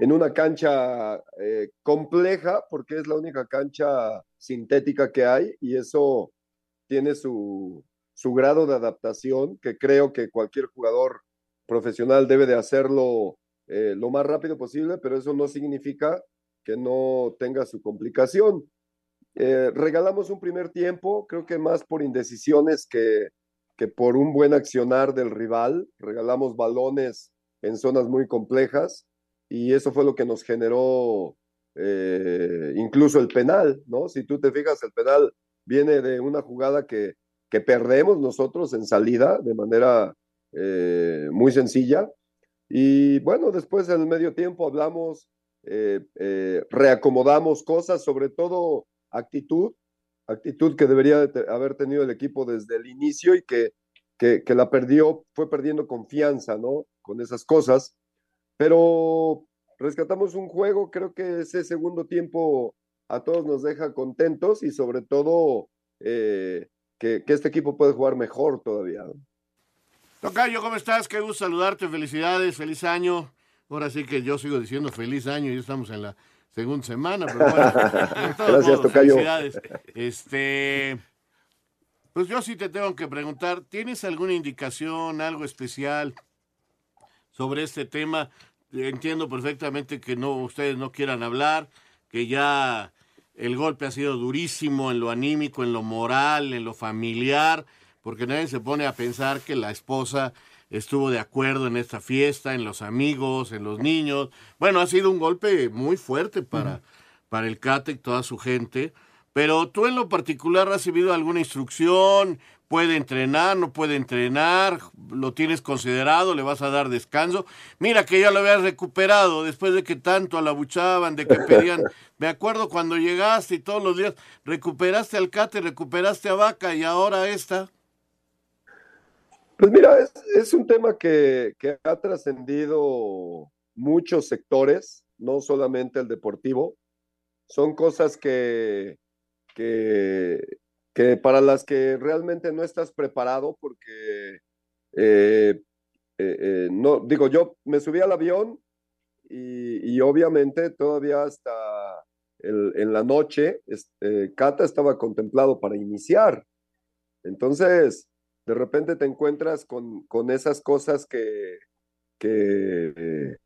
en una cancha eh, compleja, porque es la única cancha sintética que hay, y eso tiene su, su grado de adaptación, que creo que cualquier jugador profesional debe de hacerlo lo más rápido posible, pero eso no significa que no tenga su complicación. Eh, regalamos un primer tiempo, creo que más por indecisiones que, que por un buen accionar del rival. Regalamos balones en zonas muy complejas y eso fue lo que nos generó eh, incluso el penal, ¿no? Si tú te fijas, el penal viene de una jugada que, que perdemos nosotros en salida de manera eh, muy sencilla. Y bueno, después en el medio tiempo hablamos, eh, eh, reacomodamos cosas, sobre todo actitud, actitud que debería haber tenido el equipo desde el inicio y que, que, la perdió, fue perdiendo confianza, ¿no? Con esas cosas. Pero rescatamos un juego, creo que ese segundo tiempo a todos nos deja contentos y sobre todo eh, que, que este equipo puede jugar mejor todavía. ¿no? Tocayo, ¿cómo estás? Qué gusto saludarte. Felicidades, feliz año. Ahora sí que yo sigo diciendo feliz año y estamos en la segunda semana, pero bueno. Gracias, modos, Tocayo. Felicidades. Este, pues yo sí te tengo que preguntar, ¿tienes alguna indicación, algo especial sobre este tema? Entiendo perfectamente que no ustedes no quieran hablar, que ya el golpe ha sido durísimo en lo anímico, en lo moral, en lo familiar, porque nadie se pone a pensar que la esposa estuvo de acuerdo en esta fiesta, en los amigos, en los niños. Bueno, ha sido un golpe muy fuerte para, para el CATE y toda su gente. Pero tú en lo particular has recibido alguna instrucción, puede entrenar, no puede entrenar, lo tienes considerado, le vas a dar descanso. Mira que ya lo habías recuperado después de que tanto alabuchaban, de que pedían. Me acuerdo cuando llegaste y todos los días recuperaste al Cate, recuperaste a Vaca y ahora esta. Pues mira, es, es un tema que, que ha trascendido muchos sectores, no solamente el deportivo. Son cosas que, que, para las que realmente no estás preparado porque, eh, eh, eh, no, digo, yo me subí al avión y, y obviamente todavía hasta en la noche, este, Cata estaba contemplado para iniciar. Entonces, de repente te encuentras con, con esas cosas que, eh,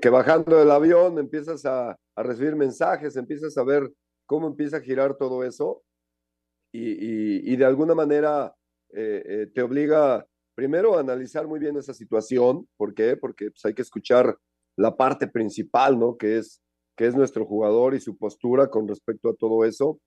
que bajando del avión empiezas a, a recibir mensajes, empiezas a ver cómo empieza a girar todo eso y, y- y de alguna manera eh, eh, te obliga primero a analizar muy bien esa situación. ¿Por qué? Porque pues, hay que escuchar la parte principal, ¿no? Que es, que es nuestro jugador y su postura con respecto a todo eso.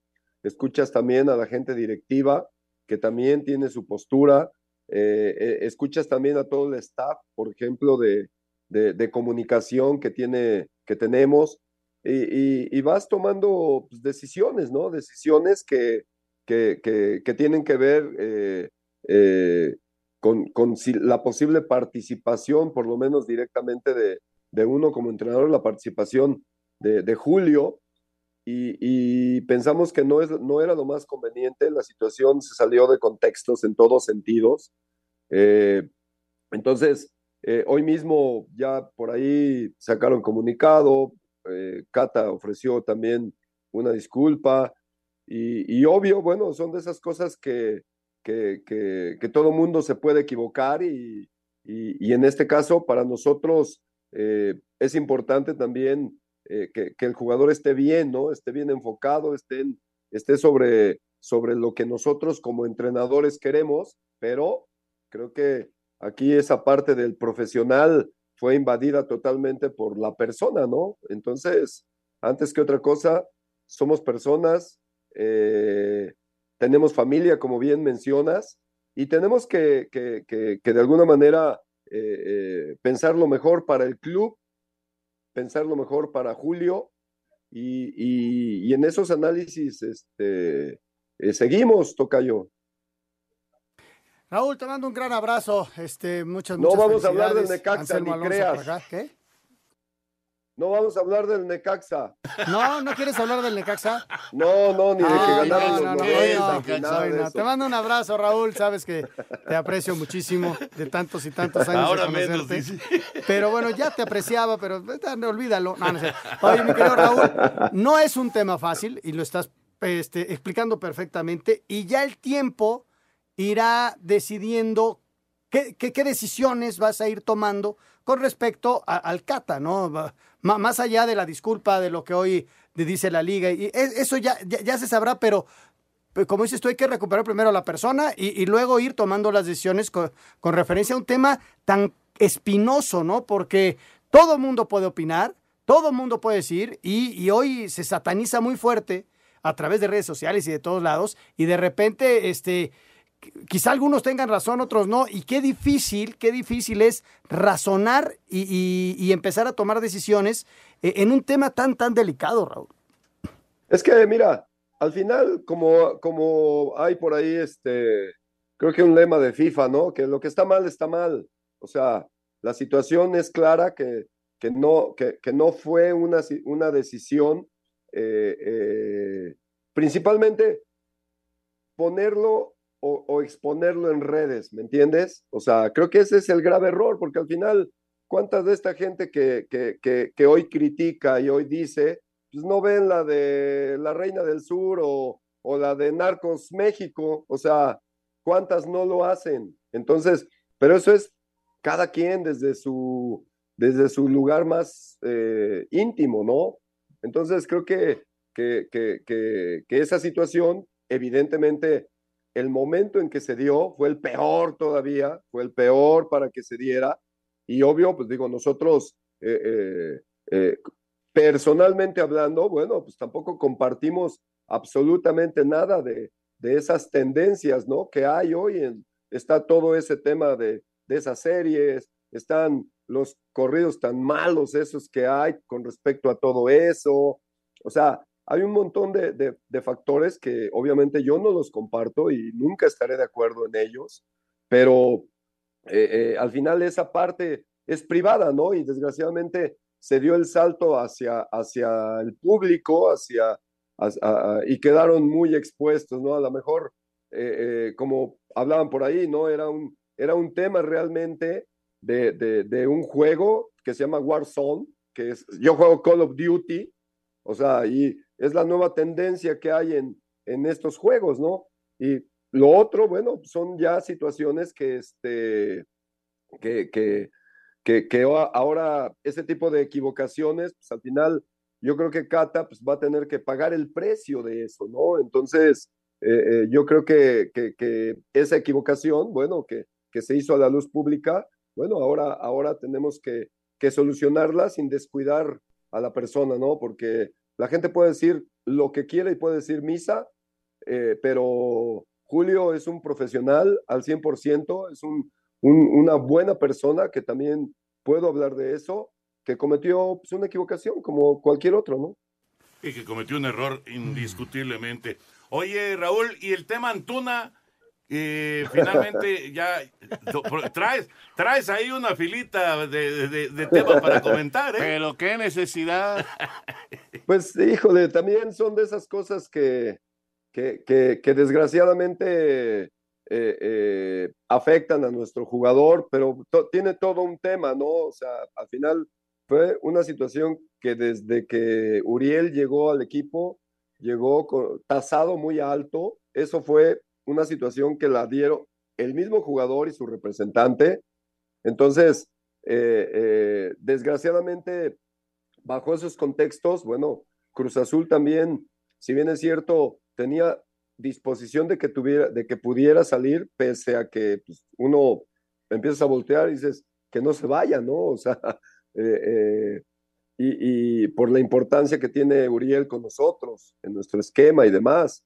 Escuchas también a la gente directiva, que también tiene su postura. Eh, eh, escuchas también a todo el staff, por ejemplo, de, de, comunicación que, tiene, que tenemos. Y, vas tomando pues, decisiones, ¿no? Decisiones que, que, que- tienen que ver eh, eh, con, con la posible participación, por lo menos directamente de, de uno como entrenador, la participación de, de Julio, y, y pensamos que no, es, no era lo más conveniente, la situación se salió de contextos en todos sentidos. Eh, entonces, eh, hoy mismo ya por ahí sacaron comunicado, eh, Cata ofreció también una disculpa, y, y obvio, bueno, son de esas cosas que, que, que, que todo mundo se puede equivocar y, y, en este caso para nosotros eh, es importante también eh, que, el jugador esté bien, ¿no? Esté bien enfocado, esté, esté sobre, sobre lo que nosotros como entrenadores queremos, pero creo que aquí esa parte del profesional fue invadida totalmente por la persona, ¿no? Entonces, antes que otra cosa, somos personas, eh, tenemos familia, como bien mencionas, y tenemos que, que- que- que de alguna manera eh, eh, pensar lo mejor para el club, pensar lo mejor para Julio, y, y- y en esos análisis este, eh, seguimos, Tocayo. Raúl, te mando un gran abrazo. Este, muchas, No muchas vamos a hablar del. Necaxa, ni creas. ¿Qué? No vamos a hablar del Necaxa. No, ¿no quieres hablar del Necaxa? No, no, ni de que ganaron no, los no, no, 90, no, ni nada soy de no. eso. Te mando un abrazo, Raúl. Sabes que te aprecio muchísimo de tantos y tantos años Ahora de menos. Pero bueno, ya te apreciaba, pero eh, olvídalo. No, no es cierto. Oye, mi querido Raúl, no es un tema fácil y lo estás este, explicando perfectamente y ya el tiempo irá decidiendo qué, qué- qué decisiones vas a ir tomando con respecto a- al Cata, ¿no? Más allá de la disculpa de lo que hoy dice la liga, y eso ya, ya, se sabrá, pero pero como dices tú, hay que recuperar primero a la persona y, y luego ir tomando las decisiones con, con referencia a un tema tan espinoso, ¿no? Porque todo mundo puede opinar, todo mundo puede decir, y, y hoy se sataniza muy fuerte a través de redes sociales y de todos lados, y de repente, este, quizá algunos tengan razón, otros no, y qué difícil, qué difícil es razonar y, empezar a tomar decisiones eh, en un tema tan, tan delicado, Raúl. Es que, mira, al final, como, como hay por ahí, este, creo que un lema de FIFA, ¿no? Que lo que está mal está mal. O sea, la situación es clara que, que, no, que, que no fue una, una decisión, eh, eh, principalmente ponerlo o, exponerlo en redes, ¿me entiendes? O sea, creo que ese es el grave error, porque al final, ¿cuántas de esta gente que, que, que, hoy critica y hoy dice, pues no ven la de la Reina del Sur o, o la de Narcos México? O sea, ¿cuántas no lo hacen? Entonces, pero eso es cada quien desde su, desde su lugar más eh, íntimo, ¿no? Entonces creo que, que, que, que esa situación, evidentemente, el momento en que se dio fue el peor todavía, fue el peor para que se diera. Y obvio, pues digo, nosotros, eh, eh, eh, personalmente hablando, bueno, pues tampoco compartimos absolutamente nada de, de esas tendencias, ¿no? Que hay hoy en, está todo ese tema de, de esas series, están los corridos tan malos esos que hay con respecto a todo eso. O sea, hay un montón de, de, de factores que obviamente yo no los comparto y nunca estaré de acuerdo en ellos, pero eh, eh, al final esa parte es privada, ¿no? Y desgraciadamente se dio el salto hacia, hacia el público, hacia, hacia- y quedaron muy expuestos, ¿no? A lo mejor, eh, eh, como hablaban por ahí, ¿no? Era un, era un tema realmente de, de, de un juego que se llama Warzone, que es, yo juego Call of Duty, o sea, y es la nueva tendencia que hay en, en estos juegos, ¿no? Y lo otro, bueno, son ya situaciones que, este, que, que, que, ahora ese tipo de equivocaciones, pues al final yo creo que Cata pues, va a tener que pagar el precio de eso, ¿no? Entonces, eh, eh, yo creo que, que, que, esa equivocación, bueno, que, que se hizo a la luz pública, bueno, ahora, ahora tenemos que, que solucionarla sin descuidar a la persona, ¿no? Porque la gente puede decir lo que quiere y puede decir misa, eh, pero Julio es un profesional al 100%, es un, un, una buena persona que también puedo hablar de eso, que cometió pues, una equivocación como cualquier otro, ¿no? Y que cometió un error indiscutiblemente. Oye, Raúl, ¿y el tema Antuna? Eh, finalmente ya traes, traes ahí una filita de, de, de temas para comentar, ¿eh? Pero qué necesidad. Pues, híjole, también son de esas cosas que, que, que, que desgraciadamente eh, eh, afectan a nuestro jugador, pero to, tiene todo un tema, ¿no? O sea, al final fue una situación que desde que Uriel llegó al equipo, llegó con, tasado muy alto. Eso fue una situación que la dieron el mismo jugador y su representante. Entonces, eh, eh, desgraciadamente, bajo esos contextos, bueno, Cruz Azul también, si bien es cierto, tenía disposición de que tuviera, de que pudiera salir, pese a que pues, uno empieza a voltear y dices que no se vaya, ¿no? O sea, eh, y, por la importancia que tiene Uriel con nosotros en nuestro esquema y demás.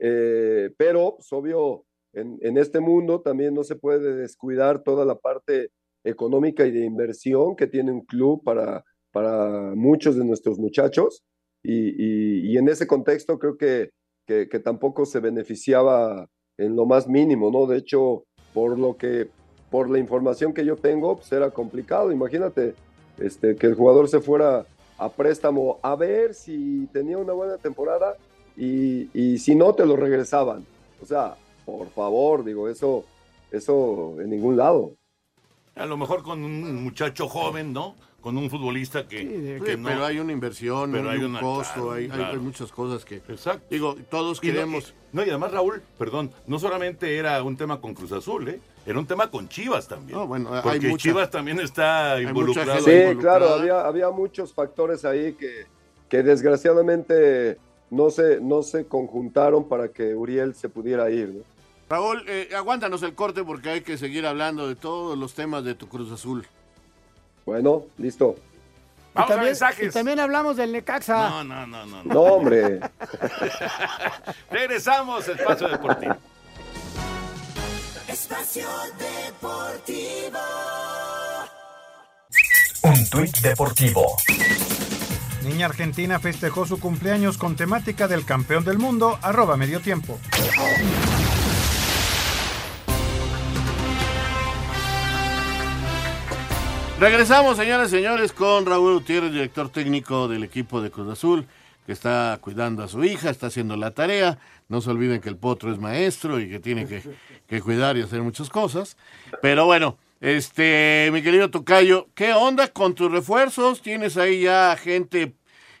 Eh, pero, pues, obvio, en, en, este mundo también no se puede descuidar toda la parte económica y de inversión que tiene un club para, para muchos de nuestros muchachos. Y, y, y en ese contexto creo que, que, que, tampoco se beneficiaba en lo más mínimo, ¿no? De hecho, por lo que, por la información que yo tengo, pues era complicado. Imagínate este, que el jugador se fuera a préstamo a ver si tenía una buena temporada y, y, si no, te lo regresaban. O sea, por favor, digo, eso, eso en ningún lado. A lo mejor con un muchacho joven, ¿no? Con un futbolista que, sí, que no, Pero hay una inversión, pero hay, hay un costo, claro, hay, claro. hay, muchas cosas que... Exacto. Digo, todos y queremos... No, y, no, y además, Raúl, perdón, no solamente era un tema con Cruz Azul, ¿eh? Era un tema con Chivas también. No, bueno, porque hay mucha, Chivas también está involucrado. Sí, claro, había, había muchos factores ahí que, que desgraciadamente no se, no se conjuntaron para que Uriel se pudiera ir. ¿no? Raúl, eh, aguántanos el corte porque hay que seguir hablando de todos los temas de tu Cruz Azul. Bueno, listo. Vamos y también, a mensajes. Y también hablamos del Necaxa. No, no, no, no. No, no hombre. Regresamos, Espacio Deportivo. Espacio Deportivo. Un tuit deportivo. Niña Argentina festejó su cumpleaños con temática del campeón del mundo, arroba medio tiempo. Regresamos, señoras y señores, con Raúl Gutiérrez, director técnico del equipo de Cruz Azul, que está cuidando a su hija, está haciendo la tarea. No se olviden que el potro es maestro y que tiene que, que cuidar y hacer muchas cosas. Pero bueno, este, mi querido Tocayo, ¿qué onda con tus refuerzos? ¿Tienes ahí ya gente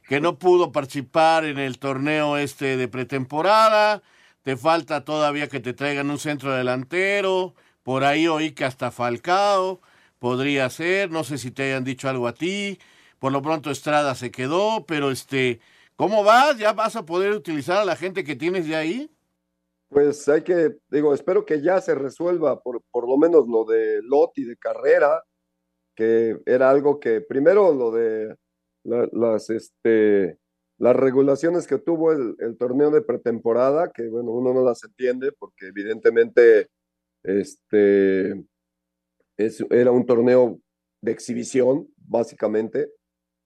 que no pudo participar en el torneo este de pretemporada? ¿Te falta todavía que te traigan un centro delantero? Por ahí oí que hasta Falcao podría ser, no sé si te hayan dicho algo a ti, por lo pronto Estrada se quedó, pero este, ¿cómo vas? ¿Ya vas a poder utilizar a la gente que tienes ya ahí? Pues hay que, digo, espero que ya se resuelva por, por lo menos lo de Lotti de carrera, que era algo que, primero lo de la, las, este, las regulaciones que tuvo el, el, torneo de pretemporada, que bueno, uno no las entiende porque evidentemente este, es, era un torneo de exhibición, básicamente,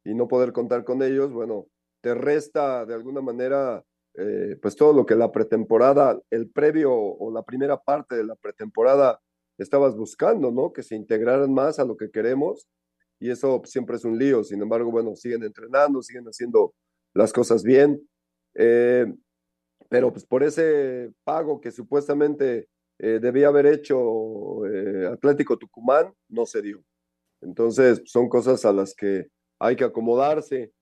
y no poder contar con ellos, bueno, te resta de alguna manera, eh, pues todo lo que la pretemporada, el previo o la primera parte de la pretemporada estabas buscando, ¿no? Que se integraran más a lo que queremos, y eso siempre es un lío, sin embargo, bueno, siguen entrenando, siguen haciendo las cosas bien, eh, pero pues por ese pago que supuestamente eh, debía haber hecho Atlético Tucumán, no se dio. Entonces, son cosas a las que hay que acomodarse.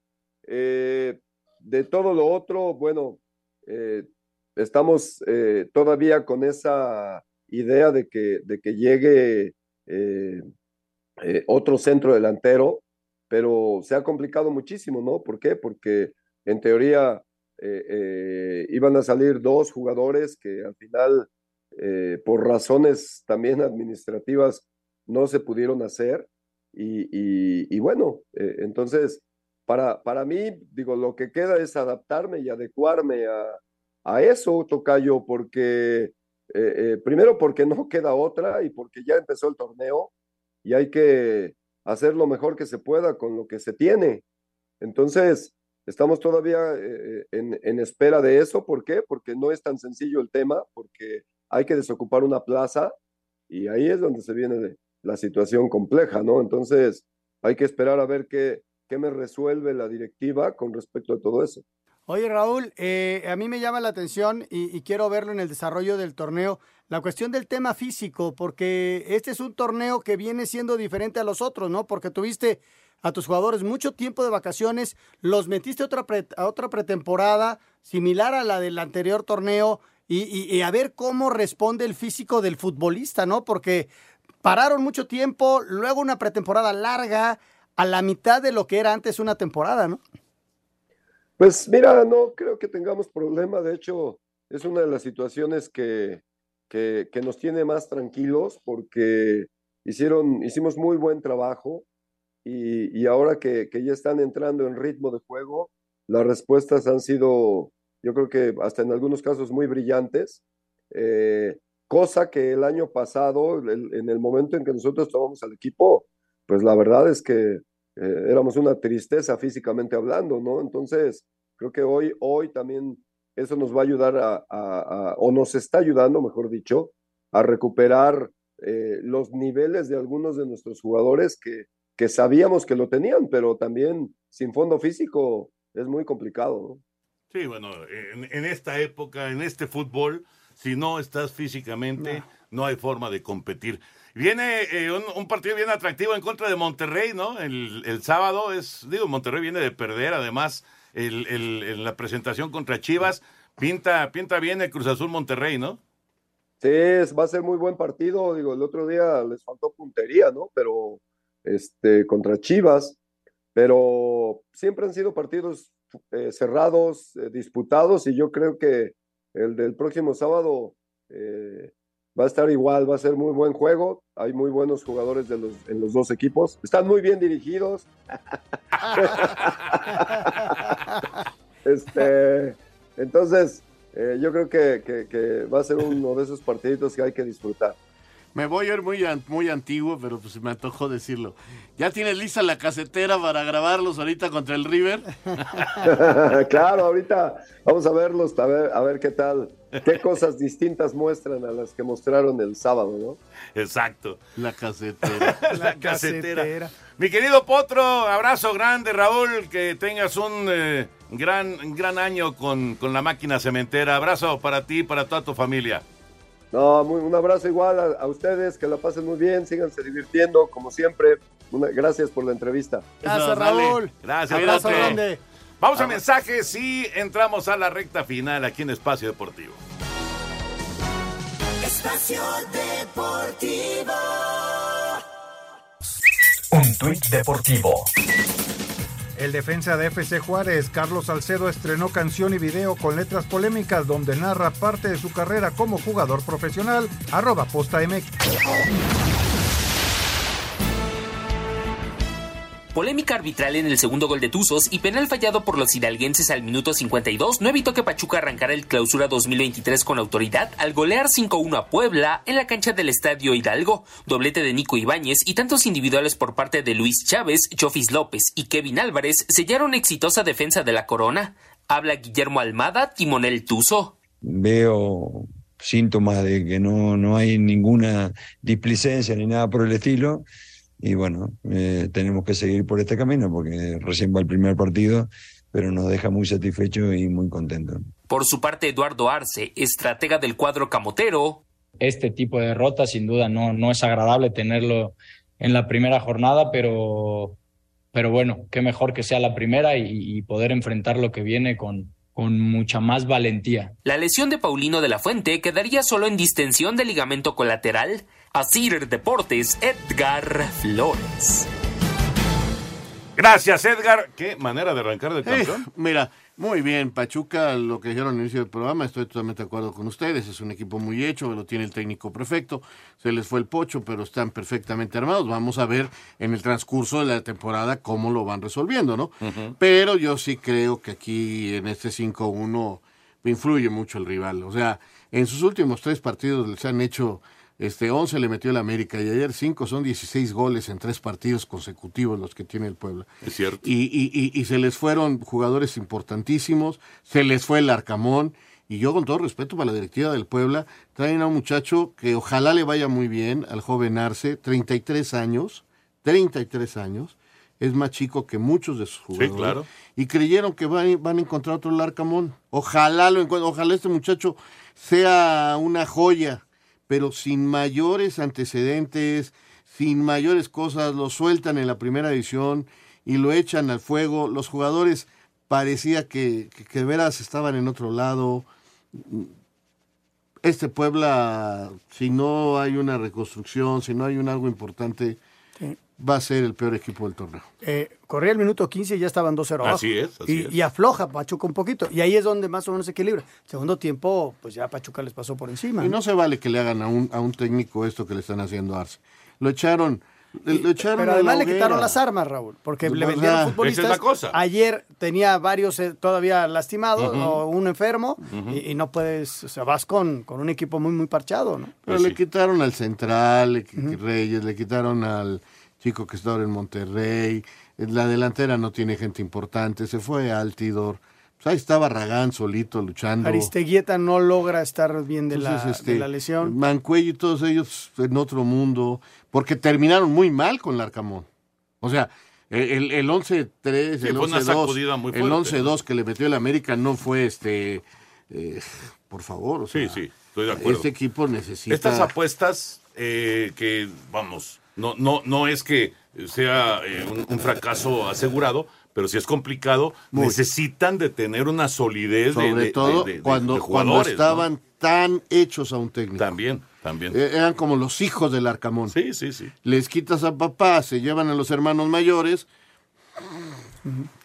De todo lo otro, bueno, eh, estamos todavía con esa idea de que, de que llegue otro centro delantero, pero se ha complicado muchísimo, ¿no? ¿Por qué? Porque en teoría eh, eh, iban a salir dos jugadores que al final, eh, por razones también administrativas, no se pudieron hacer. Y, bueno, eh, entonces, para, para mí, digo, lo que queda es adaptarme y adecuarme a, a eso, Tocayo, porque eh, eh, primero porque no queda otra y porque ya empezó el torneo y hay que hacer lo mejor que se pueda con lo que se tiene. Entonces, estamos todavía eh, en, en espera de eso. ¿Por qué? Porque no es tan sencillo el tema, porque hay que desocupar una plaza y ahí es donde se viene la situación compleja, ¿no? Entonces, hay que esperar a ver qué, qué me resuelve la directiva con respecto a todo eso. Oye, Raúl, eh, a mí me llama la atención y, quiero verlo en el desarrollo del torneo, la cuestión del tema físico, porque este es un torneo que viene siendo diferente a los otros, ¿no? Porque tuviste a tus jugadores mucho tiempo de vacaciones, los metiste a otra, pre- a otra pretemporada similar a la del anterior torneo y a ver cómo responde el físico del futbolista, ¿no? Porque pararon mucho tiempo, luego una pretemporada larga, a la mitad de lo que era antes una temporada, ¿no? Pues mira, no creo que tengamos problema. De hecho, es una de las situaciones que, que, nos tiene más tranquilos porque hicieron, hicimos muy buen trabajo y, ahora que, ya están entrando en ritmo de juego, las respuestas han sido, yo creo que hasta en algunos casos muy brillantes. Eh, cosa que el año pasado, en el momento en que nosotros tomamos al equipo, pues la verdad es que eh, éramos una tristeza físicamente hablando, ¿no? Entonces, creo que hoy, hoy también eso nos va a ayudar a, o nos está ayudando, mejor dicho, a recuperar eh, los niveles de algunos de nuestros jugadores que, que sabíamos que lo tenían, pero también sin fondo físico es muy complicado, ¿no? Sí, bueno, en, en esta época, en este fútbol, si no estás físicamente, no, hay forma de competir. Viene eh, un, un partido bien atractivo en contra de Monterrey, ¿no? El, el sábado es, digo, Monterrey viene de perder, además, el, el- en la presentación contra Chivas, pinta, pinta bien el Cruz Azul Monterrey, ¿no? Sí, es- va a ser muy buen partido. Digo, el otro día les faltó puntería, ¿no? Pero este, contra Chivas, pero siempre han sido partidos eh, cerrados, eh, disputados, y yo creo que el del próximo sábado eh, va a estar igual, va a ser muy buen juego. Hay muy buenos jugadores de los, en los dos equipos. Están muy bien dirigidos. este, entonces, eh, yo creo que, que- que va a ser uno de esos partiditos que hay que disfrutar. Me voy a ir muy, muy antiguo, pero pues me antojó decirlo. ¿Ya tienes lista la casetera para grabarlos ahorita contra el River? claro, ahorita vamos a verlos, a ver, a ver qué tal, qué cosas distintas muestran a las que mostraron el sábado, ¿no? Exacto. La casetera. La casetera. Mi querido Potro, abrazo grande, Raúl, que tengas un eh, gran, gran año con, con la máquina cementera. Abrazo para ti y para toda tu familia. No, muy- un abrazo igual a, a ustedes, que la pasen muy bien, síganse divirtiendo, como siempre. Una- gracias por la entrevista. Gracias, Raúl. Gracias, Abrazo grande. Vamos a mensajes y entramos a la recta final aquí en Espacio Deportivo. Espacio Deportivo. Un tuit deportivo. El defensa de FC Juárez, Carlos Salcedo, estrenó canción y video con letras polémicas donde narra parte de su carrera como jugador profesional. Arroba posta MX. Polémica arbitral en el segundo gol de Tuzos y penal fallado por los hidalguenses al minuto 52 no evitó que Pachuca arrancara el clausura 2023 con autoridad al golear 5-1 a Puebla en la cancha del Estadio Hidalgo. Doblete de Nico Ibáñez y tantos individuales por parte de Luis Chávez, Chofis López y Kevin Álvarez sellaron exitosa defensa de la corona. Habla Guillermo Almada, timonel Tuzo. veo síntomas de que no, no hay ninguna displicencia ni nada por el estilo. Y bueno, eh, tenemos que seguir por este camino porque recién va el primer partido, pero nos deja muy satisfechos y muy contentos. Por su parte, Eduardo Arce, estratega del cuadro camotero, este tipo de derrota sin duda no, no es agradable tenerlo en la primera jornada, pero, pero bueno, qué mejor que sea la primera y, y poder enfrentar lo que viene con, con mucha más valentía. La lesión de Paulino de la Fuente quedaría solo en distensión del ligamento colateral. Asir Deportes, Edgar Flores. Gracias, Edgar. Qué manera de arrancar de Eh, campeón. mira, muy bien, Pachuca, lo que dijeron al inicio del programa, estoy totalmente de acuerdo con ustedes, es un equipo muy hecho, lo tiene el técnico perfecto, se les fue el pocho, pero están perfectamente armados. Vamos a ver en el transcurso de la temporada cómo lo van resolviendo, ¿no? Pero yo sí creo que aquí en este 5-1 influye mucho el rival. O sea, en sus últimos tres partidos les han hecho, este 11 le metió el América y ayer 5 son 16 goles en tres partidos consecutivos los que tiene el Puebla. Es cierto. Y, y, y, y se les fueron jugadores importantísimos, se les fue el Arcamón. Y yo, con todo respeto para la directiva del Puebla, traen a un muchacho que ojalá le vaya muy bien, al joven Arce, 33 años, 33 años, es más chico que muchos de sus jugadores. claro. Y creyeron que van, van a encontrar otro Larcamón. Ojalá lo encuentren, ojalá este muchacho sea una joya, pero sin mayores antecedentes, sin mayores cosas, lo sueltan en la primera división y lo echan al fuego. Los jugadores parecía que, que, que de veras estaban en otro lado. Este Puebla, si no hay una reconstrucción, si no hay un algo importante, Sí. Va a ser el peor equipo del torneo. Eh, corría el minuto 15 y ya estaban 2-0 abajo. Así es, así y, es. y afloja Pachuca un poquito. Y ahí es donde más o menos se equilibra. Segundo tiempo, pues ya Pachuca les pasó por encima. Y no se vale que le hagan a un, a un técnico esto que le están haciendo a Arce. Lo echaron, lo echaron Pero además le quitaron las armas, Raúl, porque Pues, le o vendieron sea, futbolistas. esa es la cosa. Ayer tenía varios eh, todavía lastimados o un enfermo y, y no puedes, o sea, vas con, con un equipo muy, muy parchado, ¿no? Pero le quitaron al Central, le Reyes, le quitaron al chico que está ahora en Monterrey. La delantera no tiene gente importante. Se fue Altidor. Pues ahí estaba Ragán solito luchando. Aristeguieta no logra estar bien de, la, este, de la lesión. Mancuello y todos ellos en otro mundo, porque terminaron muy mal con Larcamón. O sea, el, el 11-3, Sí, el fue una 11-2, sacudida muy el fuerte. 11-2 que le metió el América no fue este, eh, por favor. O sea, Sí, sí, estoy de acuerdo. Este equipo necesita. Estas apuestas eh, que, vamos, no, no, no es que sea eh, un, un fracaso asegurado, pero si es complicado, Muy. necesitan de tener una solidez de- sobre de, todo de- de- cuando, cuando estaban tan hechos a un técnico. También, también. Eh, eran como los hijos del Arcamón. Sí, sí, sí. Les quitas a papá, se llevan a los hermanos mayores.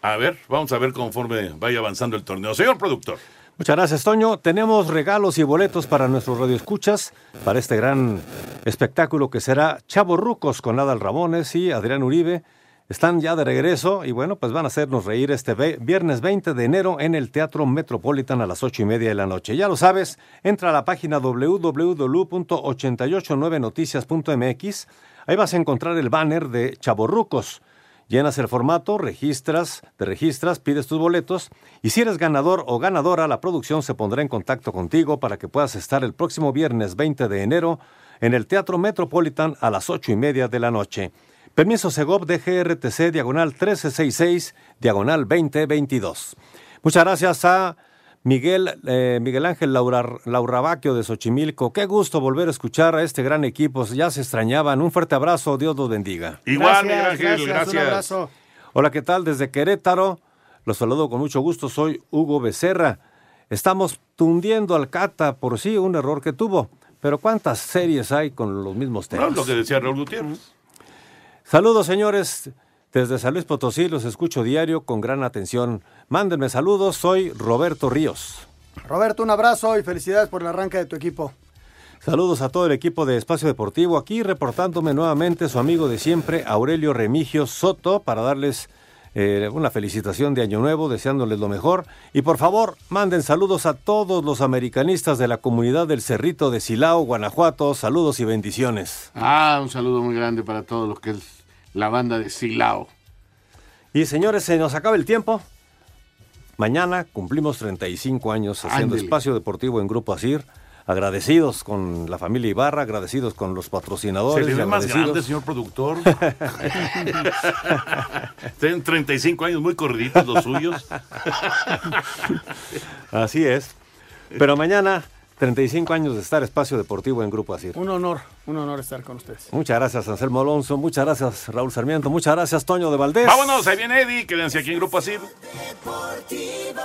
A ver, vamos a ver conforme vaya avanzando el torneo. Señor productor. Muchas gracias, Toño. Tenemos regalos y boletos para nuestros radioescuchas para este gran espectáculo que será Chavo Rucos con Adal Ramones y Adrián Uribe. Están ya de regreso y bueno, pues van a hacernos reír este viernes 20 de enero en el Teatro Metropolitan a las ocho y media de la noche. Ya lo sabes, entra a la página www.889noticias.mx. Ahí vas a encontrar el banner de Chavo Rucos. Llenas el formato, registras, te registras, pides tus boletos y si eres ganador o ganadora, la producción se pondrá en contacto contigo para que puedas estar el próximo viernes 20 de enero en el Teatro Metropolitan a las ocho y media de la noche. Permiso Segov de GRTC, diagonal 1366, diagonal 2022. Muchas gracias a Miguel, eh, Miguel Ángel Laura, de Xochimilco. Qué gusto volver a escuchar a este gran equipo. Ya se extrañaban. Un fuerte abrazo. Dios los bendiga. Igual, Miguel Ángel, gracias. Un abrazo. Hola, ¿qué tal? Desde Querétaro. Los saludo con mucho gusto. Soy Hugo Becerra. Estamos tundiendo al Cata por sí, un error que tuvo. Pero ¿cuántas series hay con los mismos No, temas? lo que decía Raúl Gutiérrez. Saludos, señores. Desde San Luis Potosí los escucho diario con gran atención. Mándenme saludos. Soy Roberto Ríos. Roberto, un abrazo y felicidades por el arranque de tu equipo. Saludos a todo el equipo de Espacio Deportivo. Aquí reportándome nuevamente su amigo de siempre, Aurelio Remigio Soto, para darles eh, una felicitación de Año Nuevo, deseándoles lo mejor. Y por favor, manden saludos a todos los americanistas de la comunidad del Cerrito de Silao, Guanajuato. Saludos y bendiciones. Ah, un saludo muy grande para todos los que es la banda de Silao. Y señores, se nos acaba el tiempo. Mañana cumplimos 35 años haciendo Ándele. espacio deportivo en Grupo Asir. Agradecidos con la familia Ibarra, agradecidos con los Se patrocinadores. le y ve más grande, señor productor. Tienen 35 años muy corriditos los suyos. Así es. Pero mañana, 35 años de estar espacio deportivo en Grupo Asir. Un honor, un honor estar con ustedes. Muchas gracias, Anselmo Alonso. Muchas gracias, Raúl Sarmiento. Muchas gracias, Toño de Valdés. Vámonos, ahí viene Eddie. Quédense aquí en Grupo Asir. Deportivo.